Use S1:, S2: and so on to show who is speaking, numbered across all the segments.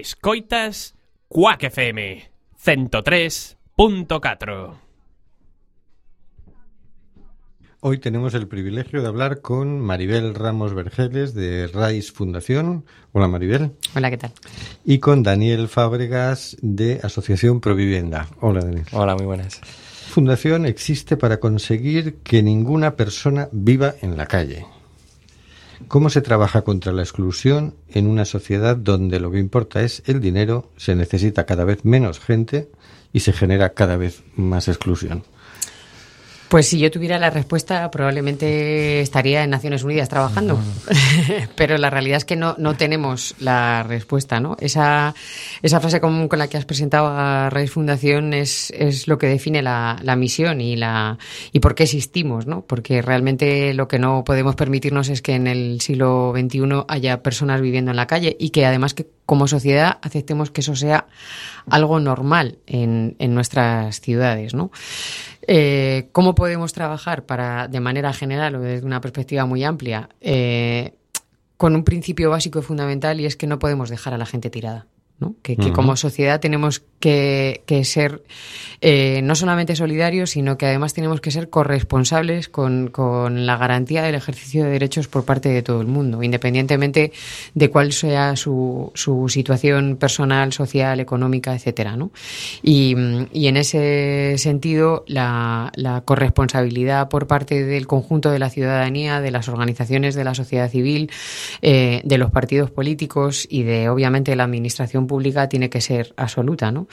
S1: Escoitas Cuac FM 103.4
S2: Hoy tenemos el privilegio de hablar con Maribel Ramos Vergeles de RAIS Fundación. Hola Maribel.
S3: Hola, ¿qué tal?
S2: Y con Daniel Fábregas de Asociación Provivienda. Hola Daniel.
S4: Hola, muy buenas.
S2: Fundación existe para conseguir que ninguna persona viva en la calle. ¿Cómo se trabaja contra la exclusión en una sociedad donde lo que importa es el dinero, se necesita cada vez menos gente y se genera cada vez más exclusión?
S3: Pues si yo tuviera la respuesta, probablemente estaría en Naciones Unidas trabajando. Pero la realidad es que no, no tenemos la respuesta, ¿no? Esa, esa frase común con la que has presentado a Raíz Fundación es, es lo que define la, la misión y, la, y por qué existimos, ¿no? Porque realmente lo que no podemos permitirnos es que en el siglo XXI haya personas viviendo en la calle y que además que como sociedad aceptemos que eso sea algo normal en, en nuestras ciudades, ¿no? Eh, ¿Cómo podemos trabajar para, de manera general o desde una perspectiva muy amplia, eh, con un principio básico y fundamental y es que no podemos dejar a la gente tirada? ¿No? Que, que como sociedad tenemos que, que ser eh, no solamente solidarios, sino que además tenemos que ser corresponsables con, con, la garantía del ejercicio de derechos por parte de todo el mundo, independientemente de cuál sea su, su situación personal, social, económica, etcétera, ¿no? Y, y en ese sentido, la, la, corresponsabilidad por parte del conjunto de la ciudadanía, de las organizaciones de la sociedad civil, eh, de los partidos políticos y de, obviamente, la administración pública tiene que ser absoluta, ¿no?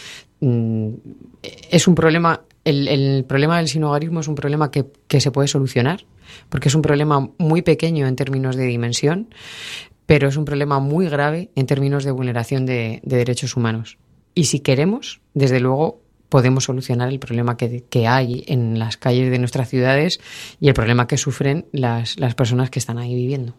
S3: Es un problema, el, problema del sinogarismo es un problema que, se puede solucionar, porque es un problema muy pequeño en términos de dimensión, pero es un problema muy grave en términos de vulneración de, de derechos humanos. Y si queremos, desde luego, podemos solucionar el problema que, hay en las calles de nuestras ciudades y el problema que sufren las personas que están ahí viviendo.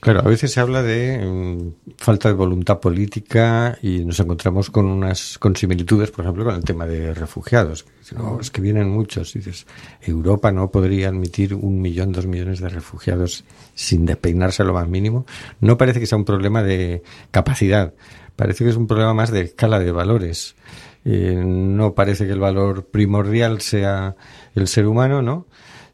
S2: Claro, a veces se habla de um, falta de voluntad política y nos encontramos con unas con similitudes, por ejemplo, con el tema de refugiados. No, es que vienen muchos. Dices, Europa no podría admitir un millón, dos millones de refugiados sin despeinarse a lo más mínimo. No parece que sea un problema de capacidad, parece que es un problema más de escala de valores. Eh, no parece que el valor primordial sea el ser humano, ¿no?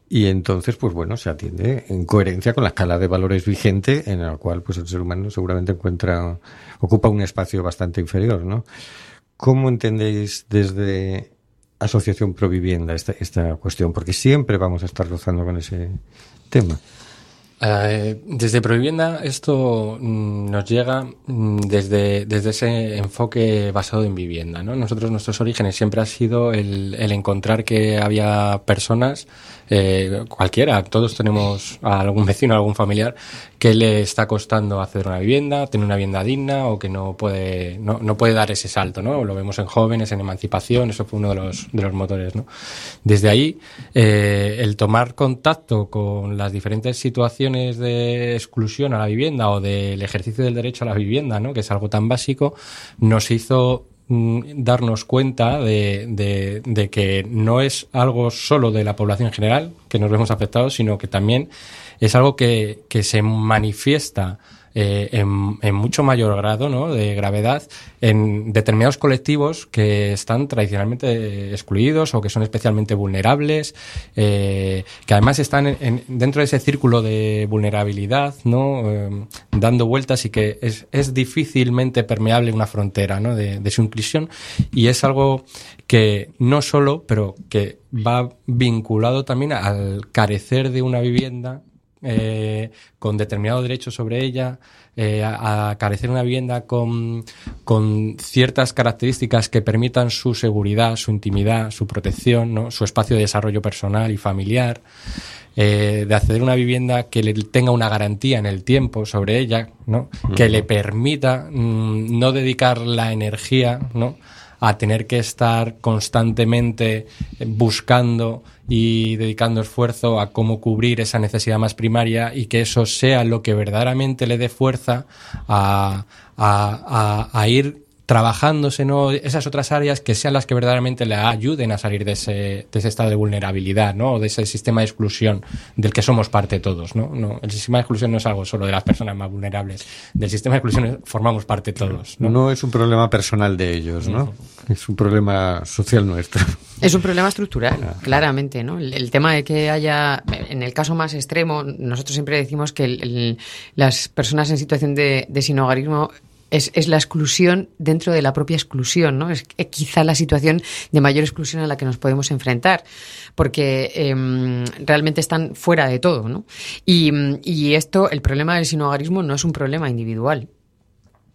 S2: Y entonces, pues bueno, se atiende en coherencia con la escala de valores vigente en la cual pues el ser humano seguramente encuentra, ocupa un espacio bastante inferior, ¿no? ¿Cómo entendéis desde Asociación Provivienda esta, esta cuestión? Porque siempre vamos a estar rozando con ese tema.
S4: Eh, desde Provivienda esto mm, nos llega mm, desde, desde ese enfoque basado en vivienda. ¿no? Nosotros, nuestros orígenes siempre ha sido el, el encontrar que había personas eh, cualquiera, todos tenemos a algún vecino, a algún familiar que le está costando hacer una vivienda, tener una vivienda digna o que no puede, no, no puede dar ese salto, ¿no? Lo vemos en jóvenes, en emancipación, eso fue uno de los, de los motores, ¿no? Desde ahí, eh, el tomar contacto con las diferentes situaciones de exclusión a la vivienda o del ejercicio del derecho a la vivienda, ¿no? Que es algo tan básico, nos hizo darnos cuenta de, de, de, que no es algo solo de la población en general que nos vemos afectados, sino que también es algo que, que se manifiesta eh, en, en, mucho mayor grado ¿no? de gravedad en determinados colectivos que están tradicionalmente excluidos o que son especialmente vulnerables, eh, que además están en, en, dentro de ese círculo de vulnerabilidad, ¿no? Eh, dando vueltas y que es, es difícilmente permeable una frontera ¿no? de, de su inclusión y es algo que no solo, pero que va vinculado también al carecer de una vivienda eh, con determinado derecho sobre ella, eh, a, a, carecer una vivienda con, con, ciertas características que permitan su seguridad, su intimidad, su protección, ¿no? su espacio de desarrollo personal y familiar, eh, de acceder a una vivienda que le tenga una garantía en el tiempo sobre ella, ¿no? Uh -huh. que le permita mmm, no dedicar la energía, ¿no? a tener que estar constantemente buscando y dedicando esfuerzo a cómo cubrir esa necesidad más primaria y que eso sea lo que verdaderamente le dé fuerza a, a, a, a ir trabajándose ¿no? esas otras áreas que sean las que verdaderamente le ayuden a salir de ese, de ese estado de vulnerabilidad, ¿no? O de ese sistema de exclusión del que somos parte todos, ¿no? no el sistema de exclusión no es algo solo de las personas más vulnerables. Del sistema de exclusión formamos parte todos.
S2: No, no es un problema personal de ellos, ¿no? Es un problema social nuestro.
S3: Es un problema estructural, ah. claramente, ¿no? El, tema de que haya, en el caso más extremo, nosotros siempre decimos que las personas en situación de, de sinogarismo es, es, la exclusión dentro de la propia exclusión, ¿no? Es quizá la situación de mayor exclusión a la que nos podemos enfrentar, porque em, realmente están fuera de todo, ¿no? Y, y, esto, el problema del sinogarismo no es un problema individual.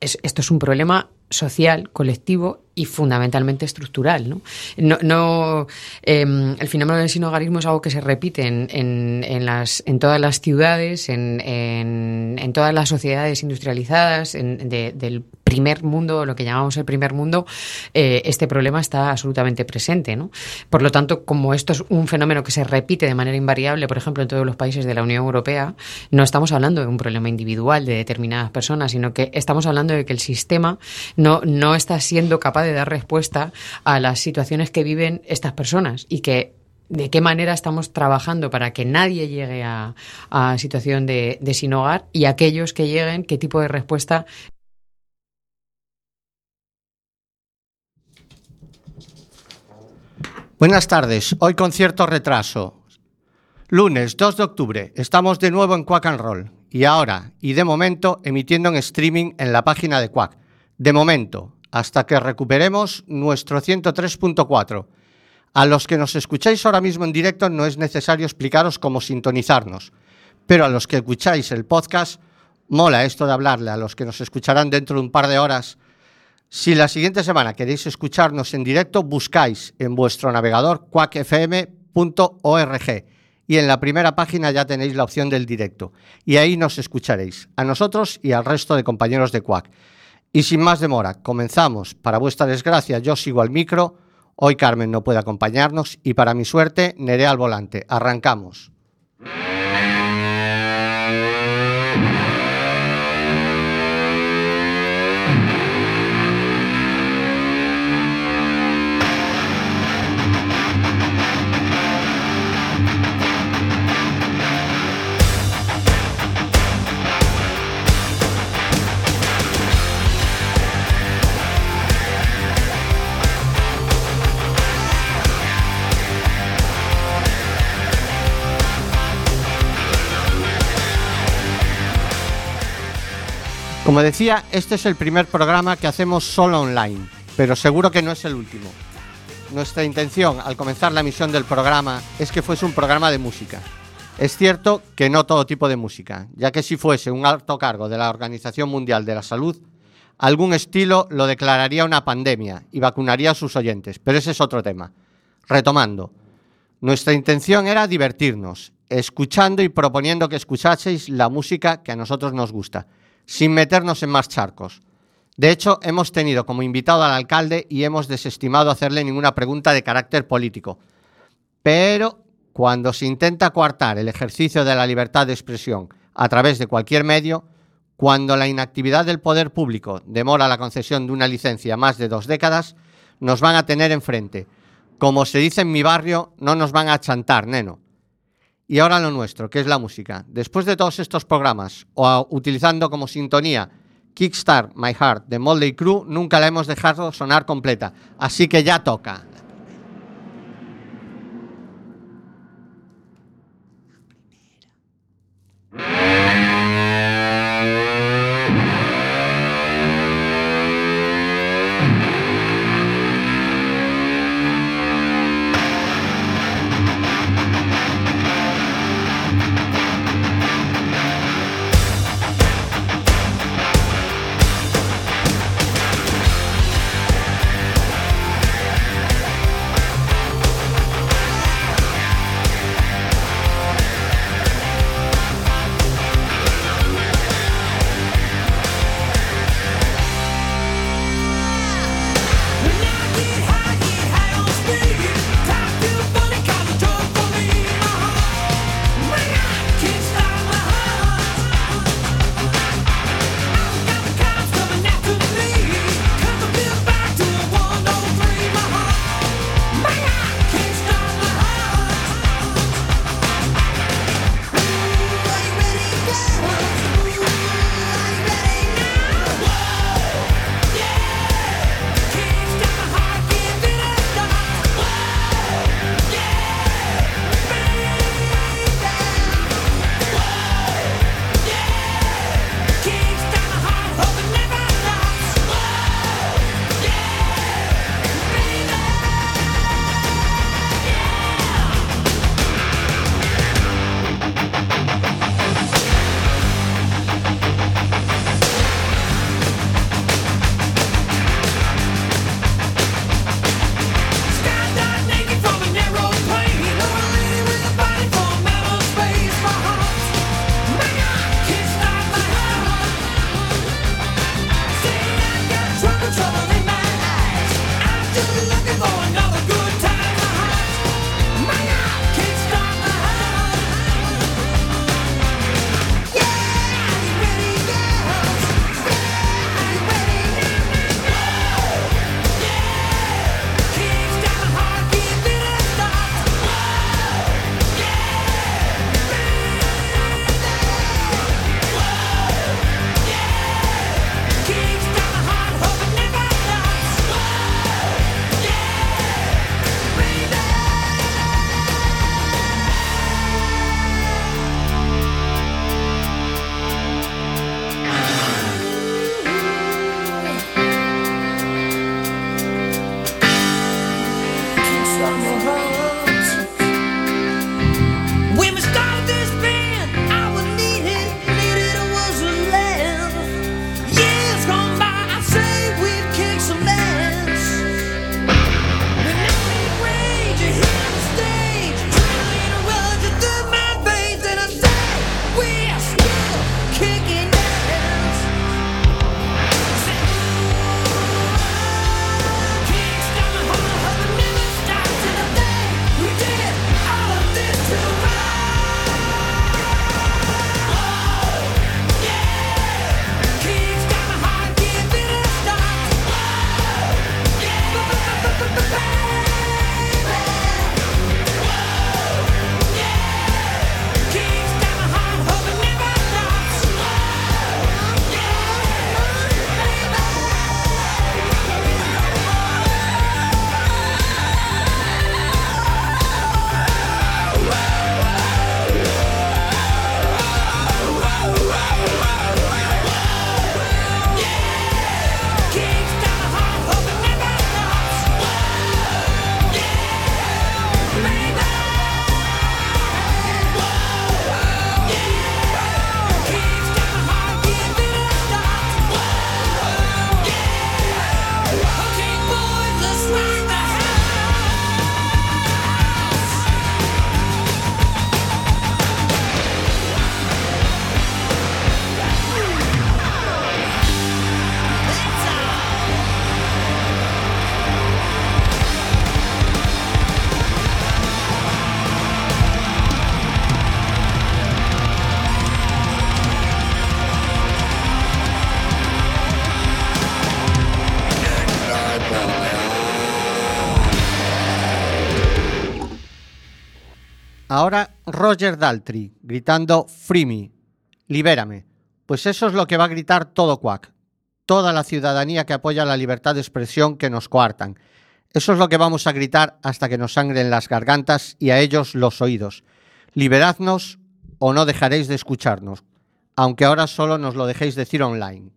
S3: Es, esto es un problema social, colectivo y fundamentalmente estructural. ¿no? em, el fenómeno del sinogarismo es algo que se repite en, en, todas las ciudades, en, en, todas las sociedades industrializadas del primer mundo, lo que llamamos el primer mundo, eh, este problema está absolutamente presente. ¿no? Por lo tanto, como esto es un fenómeno que se repite de manera invariable, por ejemplo, en todos los países de la Unión Europea, no estamos hablando de un problema individual de determinadas personas, sino que estamos hablando de que el sistema no, está siendo capaz de dar respuesta a las situaciones que viven estas personas y que de qué manera estamos trabajando para que nadie llegue a, a situación de, de sin hogar y aquellos que lleguen, qué tipo de respuesta
S1: Buenas tardes. Hoy con cierto retraso. Lunes 2 de octubre. Estamos de nuevo en Quack and Roll. Y ahora, y de momento, emitiendo en streaming en la página de Quack. De momento, hasta que recuperemos nuestro 103.4. A los que nos escucháis ahora mismo en directo no es necesario explicaros cómo sintonizarnos, pero a los que escucháis el podcast, mola esto de hablarle a los que nos escucharán dentro de un par de horas. Si la siguiente semana queréis escucharnos en directo, buscáis en vuestro navegador quackfm.org y en la primera página ya tenéis la opción del directo y ahí nos escucharéis, a nosotros y al resto de compañeros de Quack. Y sin más demora, comenzamos. Para vuestra desgracia, yo sigo al micro. Hoy Carmen no puede acompañarnos y para mi suerte, Nerea al volante. Arrancamos. Como decía, este es el primer programa que hacemos solo online, pero seguro que no es el último. Nuestra intención al comenzar la emisión del programa es que fuese un programa de música. Es cierto que no todo tipo de música, ya que si fuese un alto cargo de la Organización Mundial de la Salud, algún estilo lo declararía una pandemia y vacunaría a sus oyentes, pero ese es otro tema. Retomando, nuestra intención era divertirnos, escuchando y proponiendo que escuchaseis la música que a nosotros nos gusta sin meternos en más charcos. De hecho, hemos tenido como invitado al alcalde y hemos desestimado hacerle ninguna pregunta de carácter político. Pero cuando se intenta coartar el ejercicio de la libertad de expresión a través de cualquier medio, cuando la inactividad del poder público demora la concesión de una licencia más de dos décadas, nos van a tener enfrente. Como se dice en mi barrio, no nos van a chantar, neno. Y ahora lo nuestro, que es la música. Después de todos estos programas, o utilizando como sintonía Kickstart My Heart de Moldy Crew, nunca la hemos dejado sonar completa. Así que ya toca.
S5: Ahora Roger Daltrey gritando Free me, libérame. Pues eso es lo que va a gritar todo Quack, toda la ciudadanía que apoya la libertad de expresión que nos coartan. Eso es lo que vamos a gritar hasta que nos sangren las gargantas y a ellos los oídos. Liberadnos o no dejaréis de escucharnos, aunque ahora solo nos lo dejéis decir online.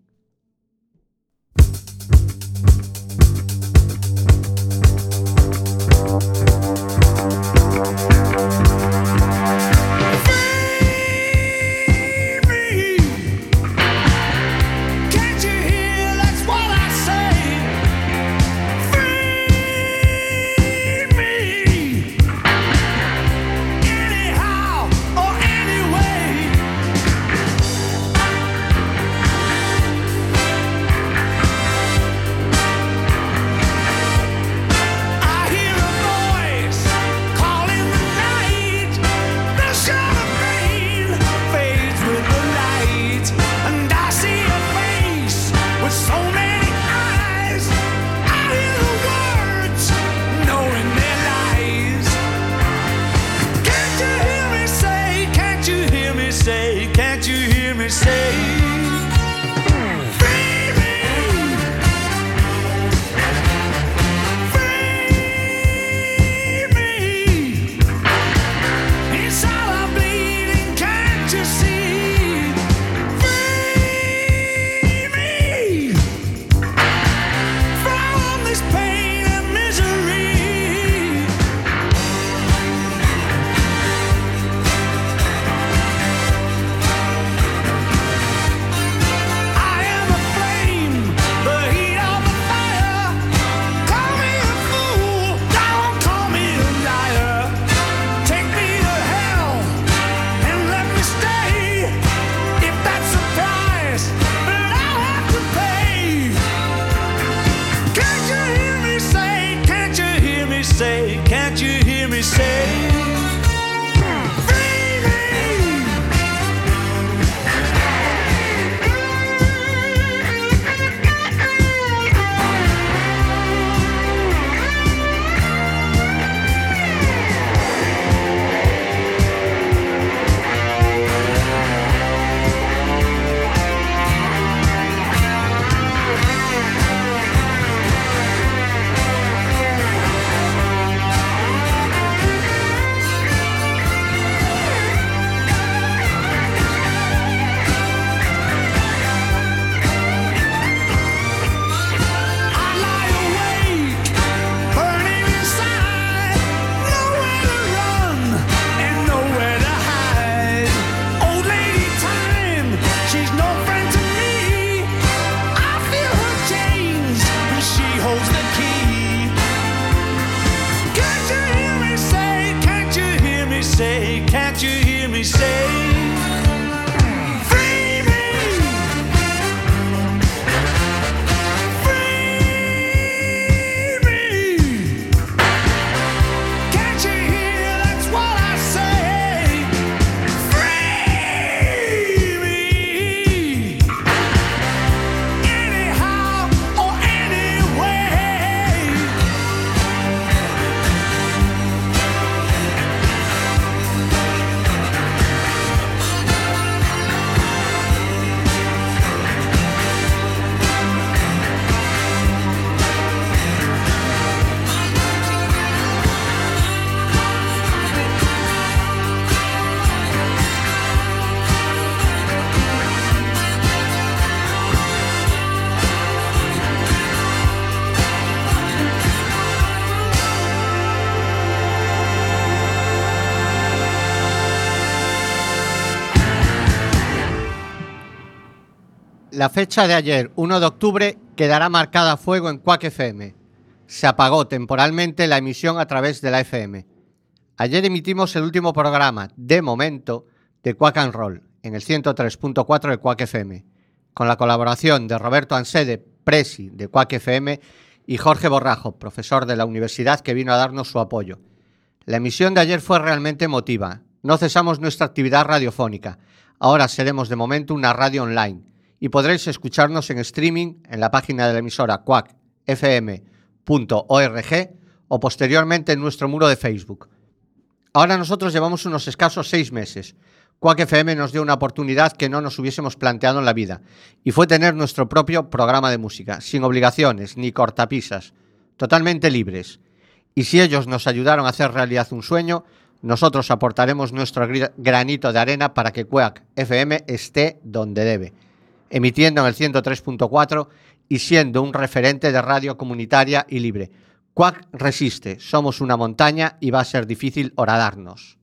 S5: La fecha de ayer, 1 de octubre, quedará marcada a fuego en Quack FM. Se apagó temporalmente la emisión a través de la FM. Ayer emitimos el último programa, de momento, de Quack and Roll, en el 103.4 de Quack FM, con la colaboración de Roberto Ansede, presi de Quack FM, y Jorge Borrajo, profesor de la universidad que vino a darnos su apoyo. La emisión de ayer fue realmente emotiva. No cesamos nuestra actividad radiofónica. Ahora seremos de momento una radio online y podréis escucharnos en streaming en la página de la emisora quackfm.org o posteriormente en nuestro muro de Facebook.
S1: Ahora nosotros llevamos unos escasos seis meses. Quack FM nos dio una oportunidad que no nos hubiésemos planteado en la vida, y fue tener nuestro propio programa de música, sin obligaciones ni cortapisas, totalmente libres. Y si ellos nos ayudaron a hacer realidad un sueño, nosotros aportaremos nuestro granito de arena para que Quack FM esté donde debe, emitiendo en el 103.4 y siendo un referente de radio comunitaria y libre. Quack resiste, somos una montaña y va a ser difícil horadarnos.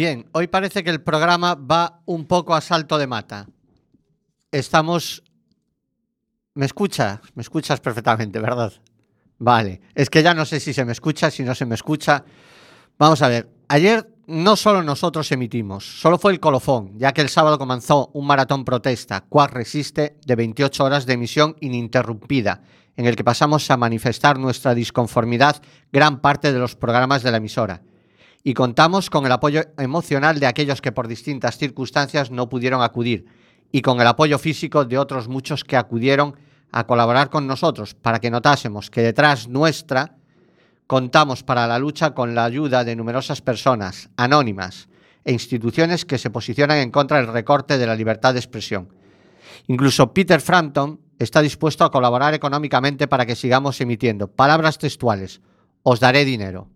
S1: Bien, hoy parece que el programa va un poco a salto de mata. Estamos... ¿Me escuchas? Me escuchas perfectamente, ¿verdad? Vale, es que ya no sé si se me escucha, si no se me escucha. Vamos a ver, ayer no solo nosotros emitimos, solo fue el colofón, ya que el sábado comenzó un maratón protesta, cual resiste, de 28 horas de emisión ininterrumpida, en el que pasamos a manifestar nuestra disconformidad gran parte de los programas de la emisora y contamos con el apoyo emocional de aquellos que por distintas circunstancias no pudieron acudir y con el apoyo físico de otros muchos que acudieron a colaborar con nosotros para que notásemos que detrás nuestra contamos para la lucha con la ayuda de numerosas personas anónimas e instituciones que se posicionan en contra del recorte de la libertad de expresión. Incluso Peter Frampton está dispuesto a colaborar económicamente para que sigamos emitiendo palabras textuales. Os daré dinero.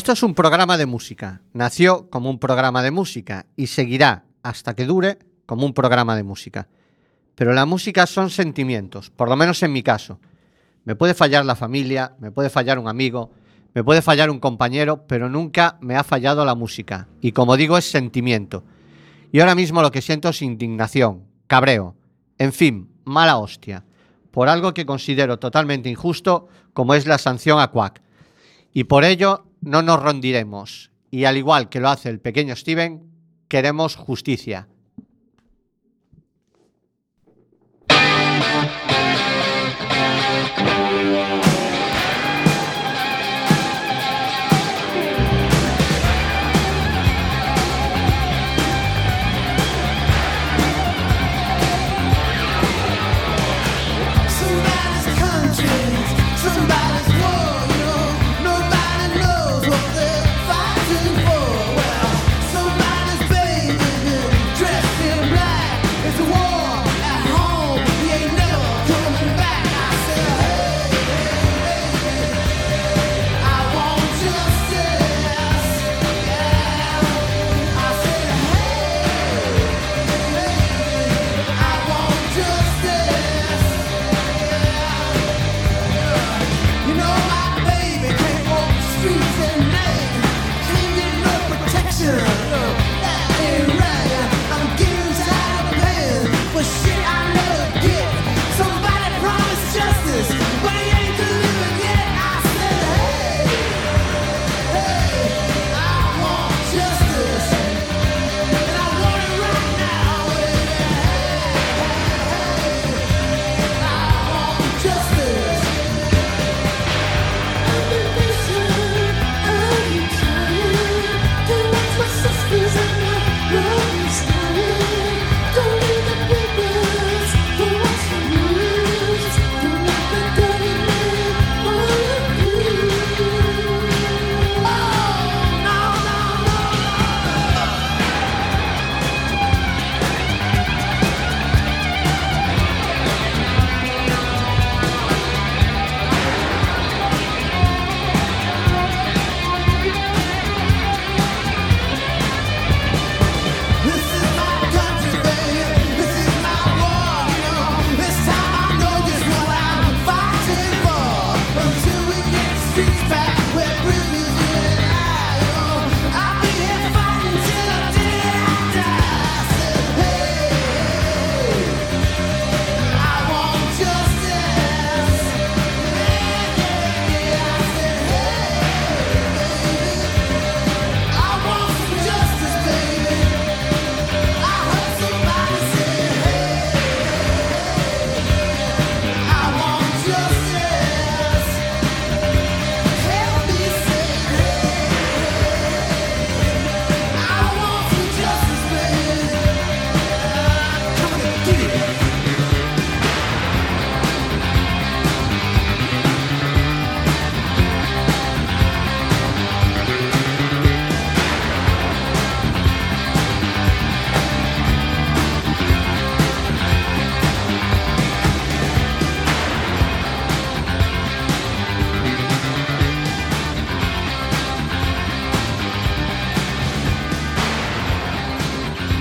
S1: Esto es un programa de música. Nació como un programa de música y seguirá hasta que dure como un programa de música. Pero la música son sentimientos, por lo menos en mi caso. Me puede fallar la familia, me puede fallar un amigo, me puede fallar un compañero, pero nunca me ha fallado la música. Y como digo, es sentimiento. Y ahora mismo lo que siento es indignación, cabreo, en fin, mala hostia, por algo que considero totalmente injusto como es la sanción a Quack. Y por ello no nos rondiremos. Y al igual que lo hace el pequeño Steven, queremos justicia.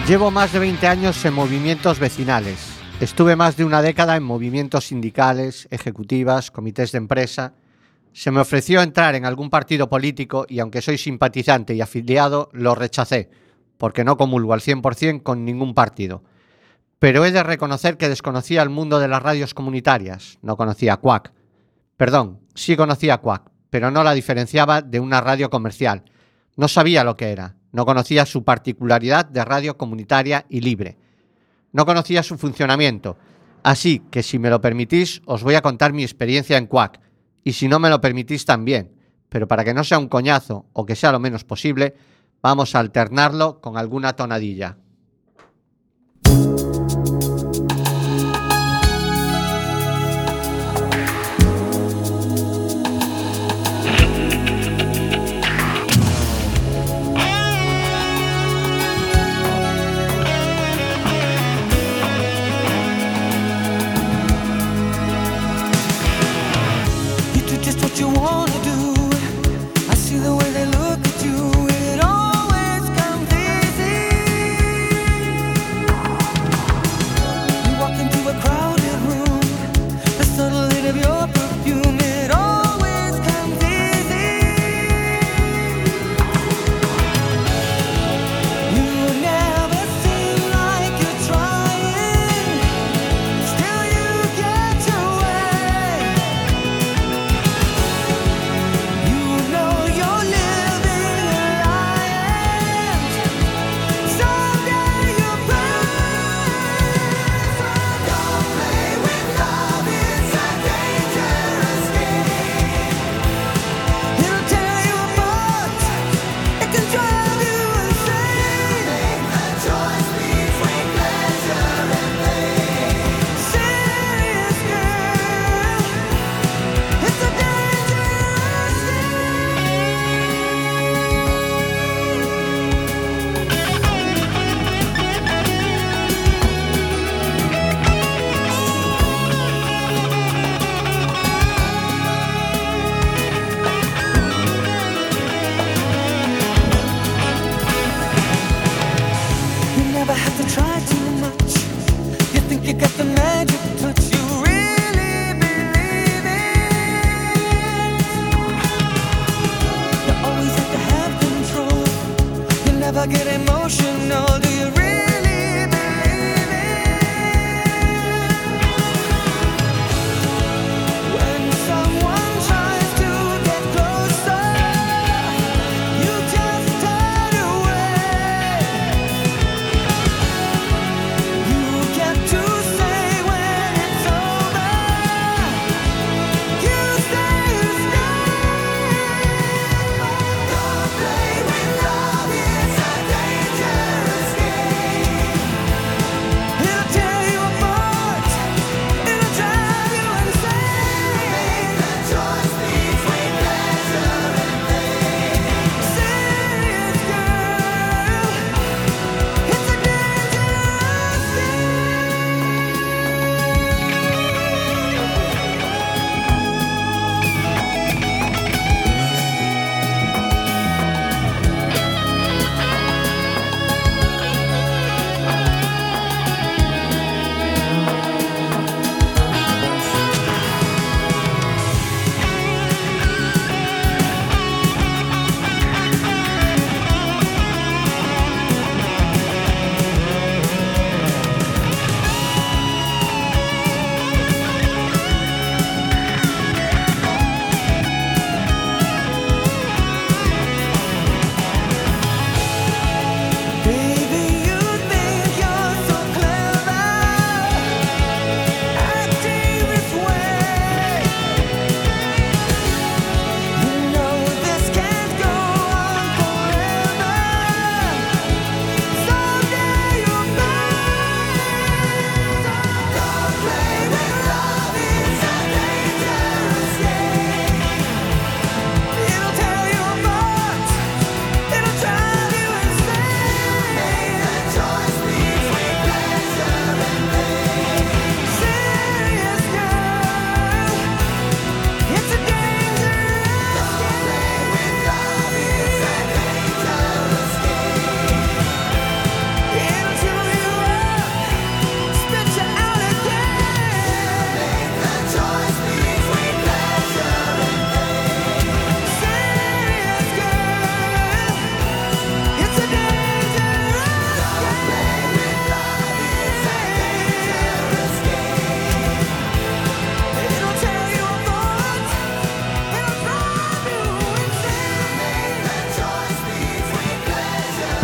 S6: Llevo más de 20 años en movimientos vecinales. Estuve más de una década en movimientos sindicales, ejecutivas, comités de empresa. Se me ofreció entrar en algún partido político y aunque soy simpatizante y afiliado, lo rechacé, porque no comulgo al 100% con ningún partido. Pero he de reconocer que desconocía el mundo de las radios comunitarias, no conocía Quack. Perdón, sí conocía Quack, pero no la diferenciaba de una radio comercial. No sabía lo que era, no conocía su particularidad de radio comunitaria y libre. No conocía su funcionamiento. Así que si me lo permitís, os voy a contar mi experiencia en Quack. Y si no me lo permitís también. Pero para que no sea un coñazo o que sea lo menos posible, vamos a alternarlo con alguna tonadilla.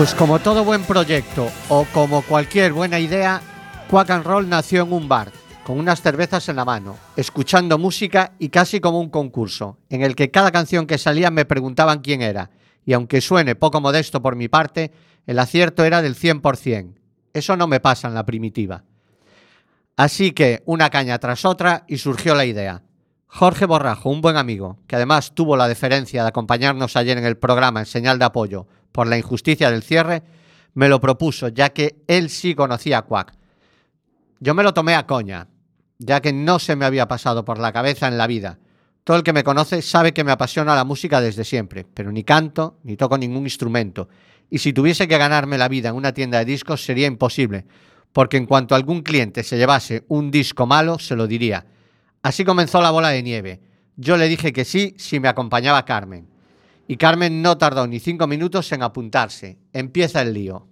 S1: Pues como todo buen proyecto o como cualquier buena idea, Quack and Roll nació en un bar, con unas cervezas en la mano, escuchando música y casi como un concurso, en el que cada canción que salía me preguntaban quién era, y aunque suene poco modesto por mi parte, el acierto era del 100%. Eso no me pasa en la primitiva. Así que una caña tras otra y surgió la idea. Jorge Borrajo, un buen amigo, que además tuvo la deferencia de acompañarnos ayer en el programa en señal de apoyo por la injusticia del cierre, me lo propuso, ya que él sí conocía a Quack. Yo me lo tomé a coña, ya que no se me había pasado por la cabeza en la vida. Todo el que me conoce sabe que me apasiona la música desde siempre, pero ni canto ni toco ningún instrumento. Y si tuviese que ganarme la vida en una tienda de discos sería imposible, porque en cuanto algún cliente se llevase un disco malo, se lo diría. Así comenzó la bola de nieve. Yo le dije que sí si me acompañaba Carmen. Y Carmen no tardó ni cinco minutos en apuntarse. Empieza el lío.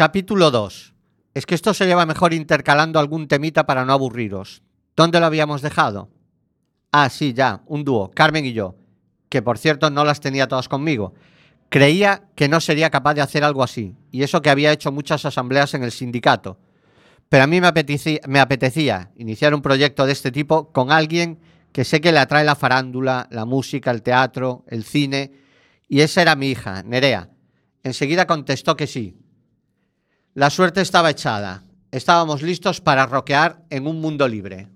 S1: Capítulo 2. Es que esto se lleva mejor intercalando algún temita para no aburriros. ¿Dónde lo habíamos dejado? Ah, sí, ya, un dúo, Carmen y yo, que por cierto no las tenía todas conmigo. Creía que no sería capaz de hacer algo así, y eso que había hecho muchas asambleas en el sindicato. Pero a mí me apetecía, me apetecía iniciar un proyecto de este tipo con alguien que sé que le atrae la farándula, la música, el teatro, el cine, y esa era mi hija, Nerea. Enseguida contestó que sí. La suerte estaba echada. Estábamos listos para roquear en un mundo libre.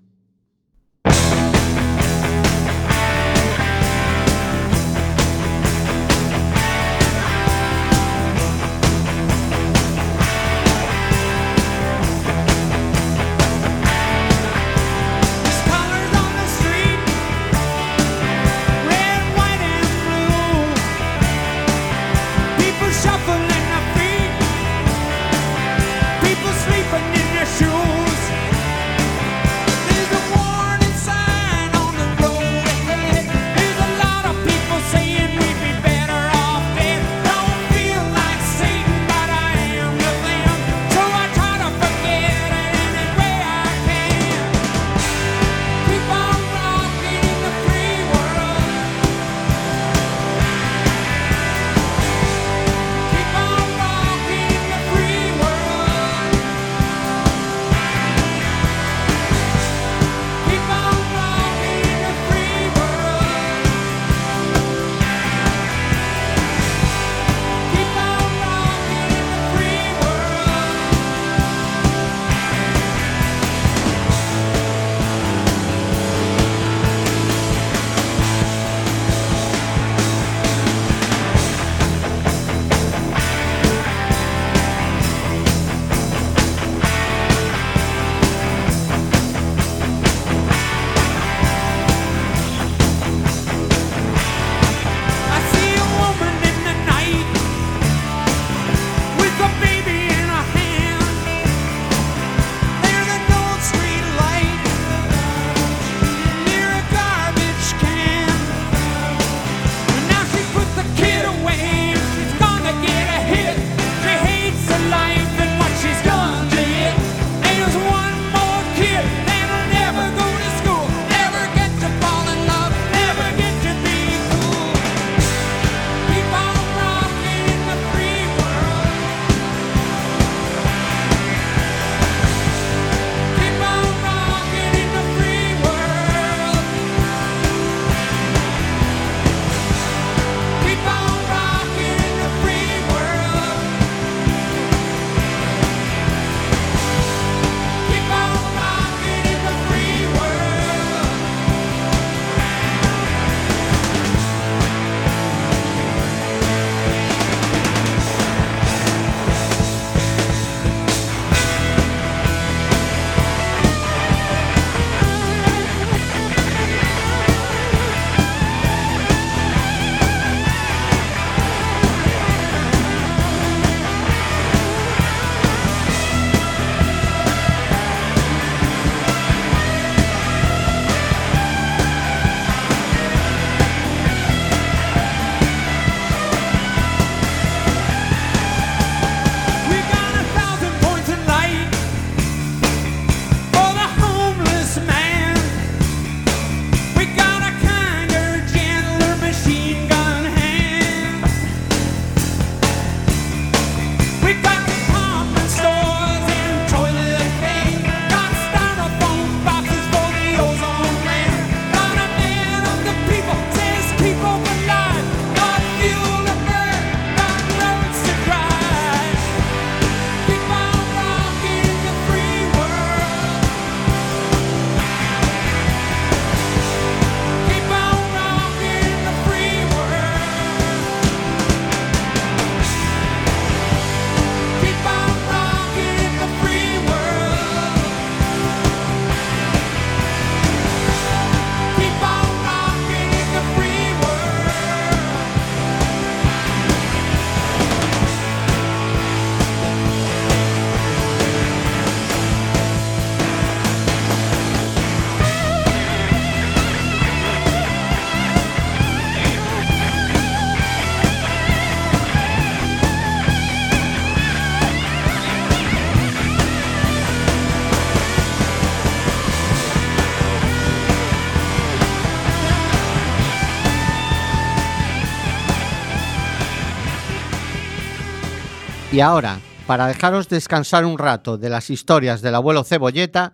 S1: Y ahora, para dejaros descansar un rato de las historias del abuelo Cebolleta,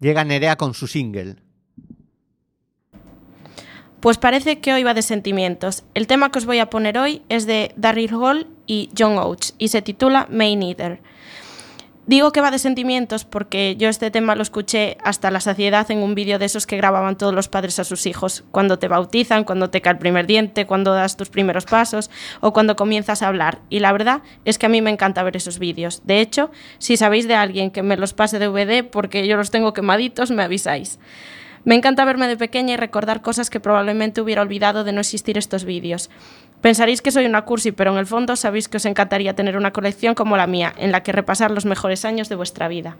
S1: llega Nerea con su single.
S7: Pues parece que hoy va de sentimientos. El tema que os voy a poner hoy es de Daryl Hall y John Oates y se titula May Neither. Digo que va de sentimientos porque yo este tema lo escuché hasta la saciedad en un vídeo de esos que grababan todos los padres a sus hijos, cuando te bautizan, cuando te cae el primer diente, cuando das tus primeros pasos o cuando comienzas a hablar. Y la verdad es que a mí me encanta ver esos vídeos. De hecho, si sabéis de alguien que me los pase de DVD porque yo los tengo quemaditos, me avisáis. Me encanta verme de pequeña y recordar cosas que probablemente hubiera olvidado de no existir estos vídeos. Pensaréis que soy una cursi, pero en el fondo sabéis que os encantaría tener una colección como la mía, en la que repasar los mejores años de vuestra vida.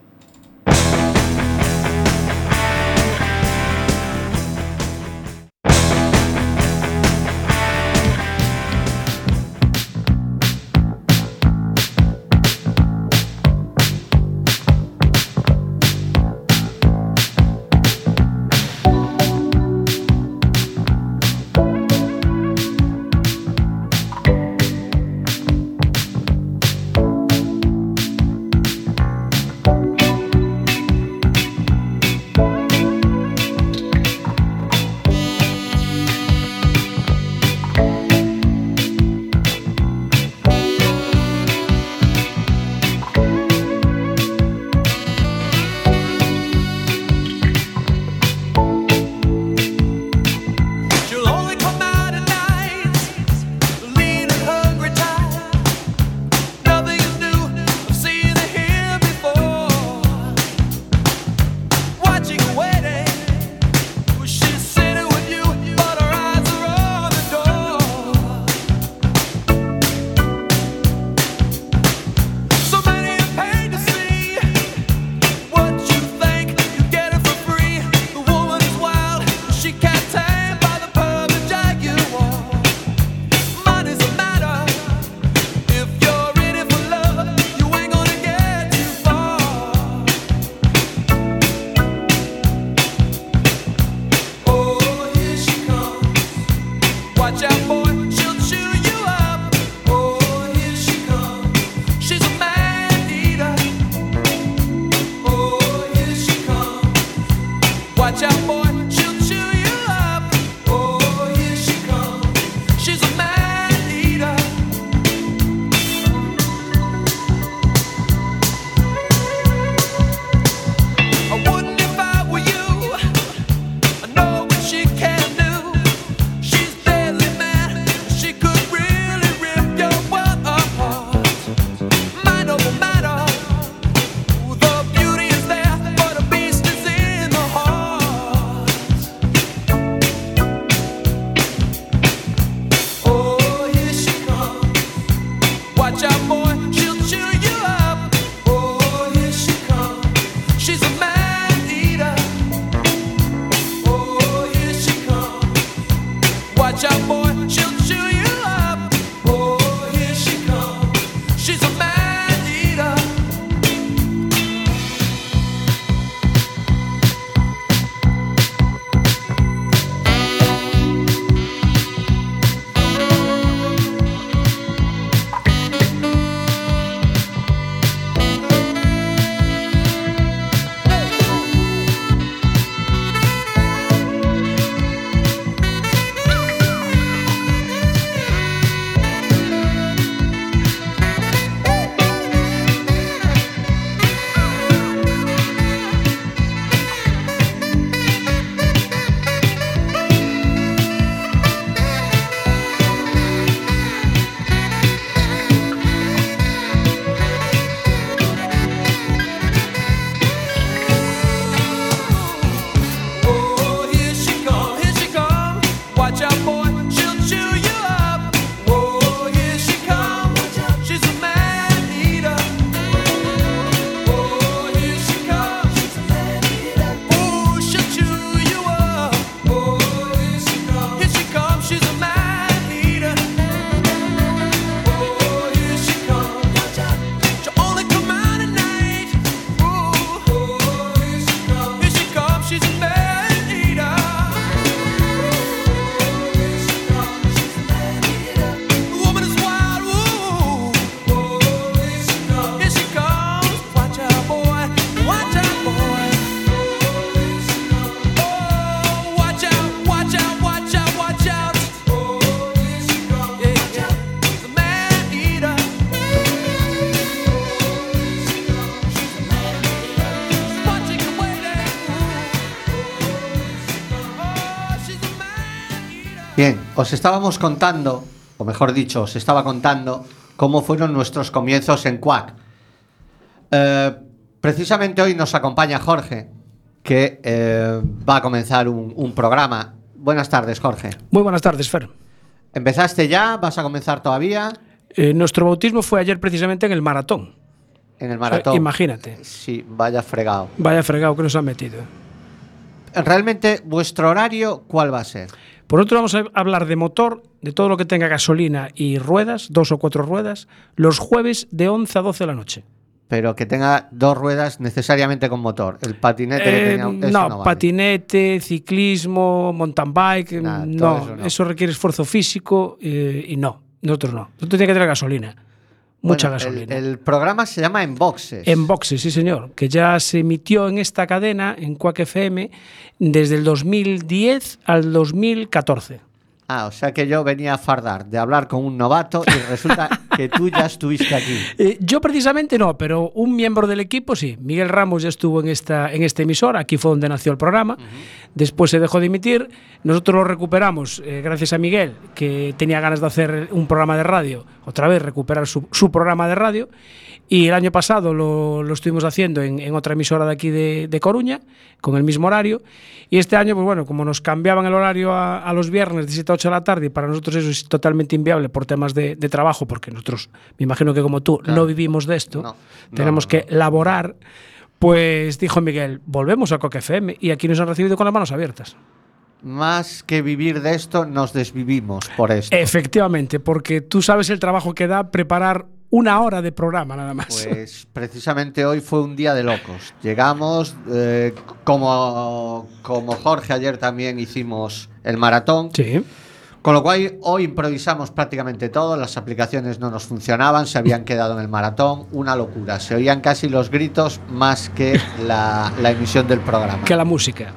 S1: Os estábamos contando, o mejor dicho, os estaba contando cómo fueron nuestros comienzos en Quack. Eh, precisamente hoy nos acompaña Jorge, que eh, va a comenzar un, un programa. Buenas tardes, Jorge.
S8: Muy buenas tardes, Fer.
S1: ¿Empezaste ya? ¿Vas a comenzar todavía?
S8: Eh, nuestro bautismo fue ayer precisamente en el maratón.
S1: En el
S8: O sea,
S1: maratón.
S8: imagínate.
S1: Sí, vaya fregado.
S8: Vaya fregado que nos han metido.
S1: Realmente, ¿vuestro horario cuál va a ser?
S8: Por otro, vamos a hablar de motor, de todo lo que tenga gasolina y ruedas, dos o cuatro ruedas, los jueves de 11 a 12 de la noche.
S1: Pero que tenga dos ruedas necesariamente con motor. El patinete
S8: Eh,
S1: tenga.
S8: no,
S1: vale.
S8: patinete, ciclismo, mountain bike,
S1: Nada,
S8: no, eso
S1: eso no.
S8: requiere esfuerzo físico eh, y no, nosotros no. Nosotros tiene que tener gasolina, mucha
S1: Bueno, el-
S8: gasolina.
S1: El, programa se llama En Boxes.
S8: En boxes, sí señor, que ya se emitió en esta cadena, en Quack FM, desde el 2010 al 2014.
S1: Ah, o sea que yo venía a fardar de hablar con un novato y resulta que tú ya estuviste aquí.
S8: Eh, yo precisamente no, pero un miembro del equipo sí. Miguel Ramos ya estuvo en esta, en esta emisora, aquí fue donde nació el programa. Después se dejó de emitir. Nosotros lo recuperamos eh, gracias a Miguel, que tenía ganas de hacer un programa de radio, otra vez recuperar su, su programa de radio. Y el año pasado lo, lo estuvimos haciendo en, en otra emisora de aquí de, de Coruña, con el mismo horario. Y este año, pues bueno, como nos cambiaban el horario a, a los viernes de 7 a 8 de la tarde, y para nosotros eso es totalmente inviable por temas de, de trabajo, porque nosotros, me imagino que como tú,
S1: Claro.
S8: no vivimos de esto,
S1: No, no,
S8: tenemos
S1: no,
S8: que laborar. Pues dijo Miguel, volvemos a Coque FM y aquí nos han recibido con las manos abiertas.
S1: Más que vivir de esto, nos desvivimos por esto.
S8: Efectivamente, porque tú sabes el trabajo que da preparar una hora de programa nada más.
S1: Pues precisamente hoy fue un día de locos. Llegamos, eh, como, como Jorge ayer también hicimos el maratón.
S8: Sí.
S1: Con lo cual hoy improvisamos prácticamente todo, las aplicaciones no nos funcionaban, se habían quedado en el maratón, una locura. Se oían casi los gritos más que la, la emisión del programa.
S8: Que la música.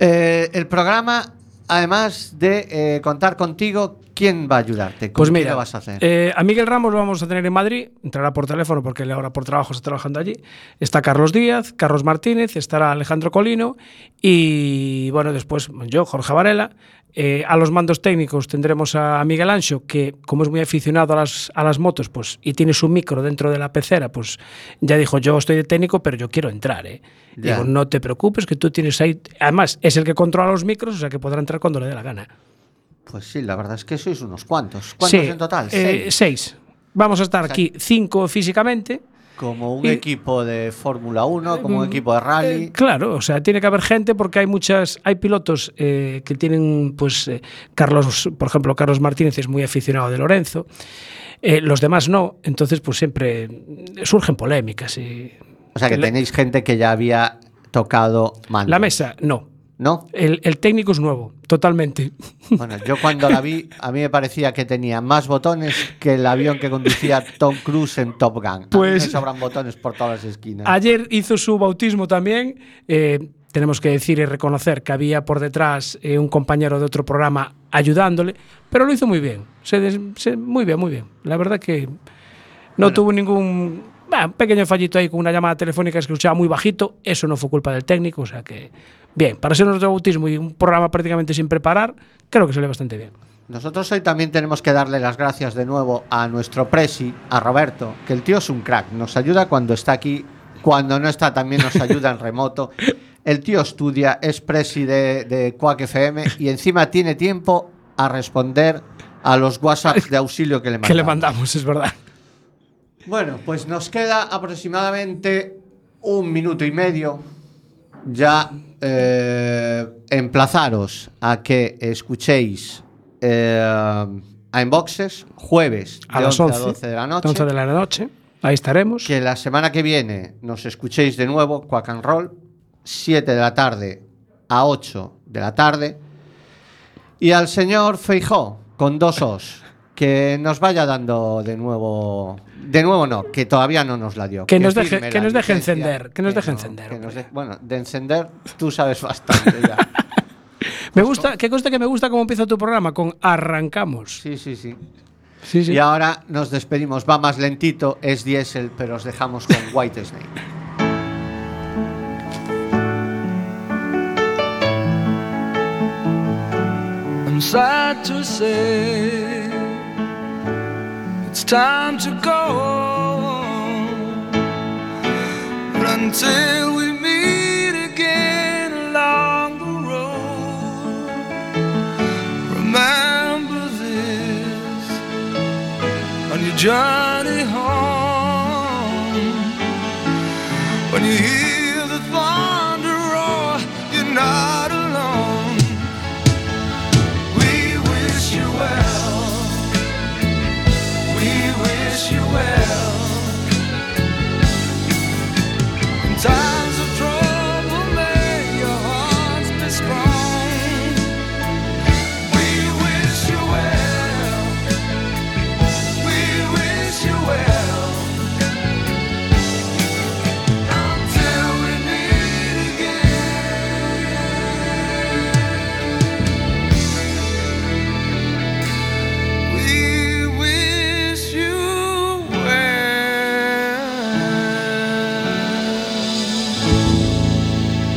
S1: Eh, el programa, además de eh, contar contigo, ¿quién va a ayudarte? ¿Con
S8: Pues mira,
S1: lo vas a hacer?
S8: eh, a Miguel Ramos lo vamos a tener en Madrid, entrará por teléfono porque él ahora por trabajo está trabajando allí. Está Carlos Díaz, Carlos Martínez, estará Alejandro Colino y bueno, después yo, Jorge Varela. Eh, a los mandos técnicos tendremos a Miguel Ancho, que como es muy aficionado a las, a las motos pues, y tiene su micro dentro de la pecera, pues ya dijo, yo estoy de técnico, pero yo quiero entrar. ¿eh? Digo, no te preocupes, que tú tienes ahí... Además, es el que controla los micros, o sea que podrá entrar cuando le dé la gana.
S1: Pues sí, la verdad es que sois unos cuantos. ¿Cuántos
S8: Sí,
S1: en total?
S8: eh,
S1: Seis.
S8: seis. Vamos a estar
S1: O sea,
S8: aquí cinco físicamente.
S1: Como un
S8: y-
S1: equipo de Fórmula 1, como un equipo de rally.
S8: Eh, claro, o sea, tiene que haber gente porque hay muchas, hay pilotos eh, que tienen, pues, eh, Carlos, por ejemplo, Carlos Martínez es muy aficionado de Lorenzo, los demás no, entonces pues siempre mm, surgen polémicas y
S1: o sea que tenéis gente que ya había tocado mando.
S8: la mesa no,
S1: ¿No?
S8: el, el técnico es nuevo, totalmente.
S1: Bueno, yo cuando la vi, a mí me parecía que tenía más botones que el avión que conducía Tom Cruise en Top Gun. A mí
S8: Pues-
S1: me sobran botones por todas las esquinas.
S8: Ayer hizo su bautismo también. eh, tenemos que decir y reconocer que había por detrás eh, un compañero de otro programa ayudándole, pero lo hizo muy bien. Se des- se- muy bien, muy bien. La verdad que no tuvo ningún bah, un pequeño fallito ahí con una llamada telefónica que escuchaba muy bajito. Eso no fue culpa del técnico, o sea que bien. Para ser nuestro bautismo y un programa prácticamente sin preparar, creo que salió bastante bien.
S1: Nosotros hoy también tenemos que darle las gracias de nuevo a nuestro presi, a Roberto, que el tío es un crack, nos ayuda cuando está aquí, cuando no está también nos ayuda en remoto. El tío estudia, es presi de, de Quack FM y encima tiene tiempo a responder a los WhatsApps de auxilio que le mandamos.
S8: Que le mandamos, es verdad.
S1: Bueno, pues nos queda aproximadamente un minuto y medio. Ya eh, emplazaros a que escuchéis eh, a Inboxes jueves
S8: A las
S1: 11
S8: 11,
S1: a 12 de la noche.
S8: 11 de la noche. Ahí estaremos.
S1: Que la semana que viene nos escuchéis de nuevo, Quack and Roll, 7 de la tarde a 8 de la tarde. Y al señor Feijó, con dos os, que nos vaya dando de nuevo. De nuevo no, que todavía no nos la dio.
S8: Que nos deje- que nos deje encender, que nos deje
S1: no,
S8: encender,
S1: que nos
S8: hombre.
S1: de- bueno, de encender tú sabes bastante ya.
S8: Me gusta, que conste que me gusta cómo empieza tu programa con arrancamos.
S1: Sí, sí, sí.
S8: Sí, sí.
S1: Y ahora nos despedimos. Va más lentito, es diésel, pero os dejamos con White Snake.
S9: I'm
S6: sad to say it's time to go. But until we meet again along the road, remember this on your journey. time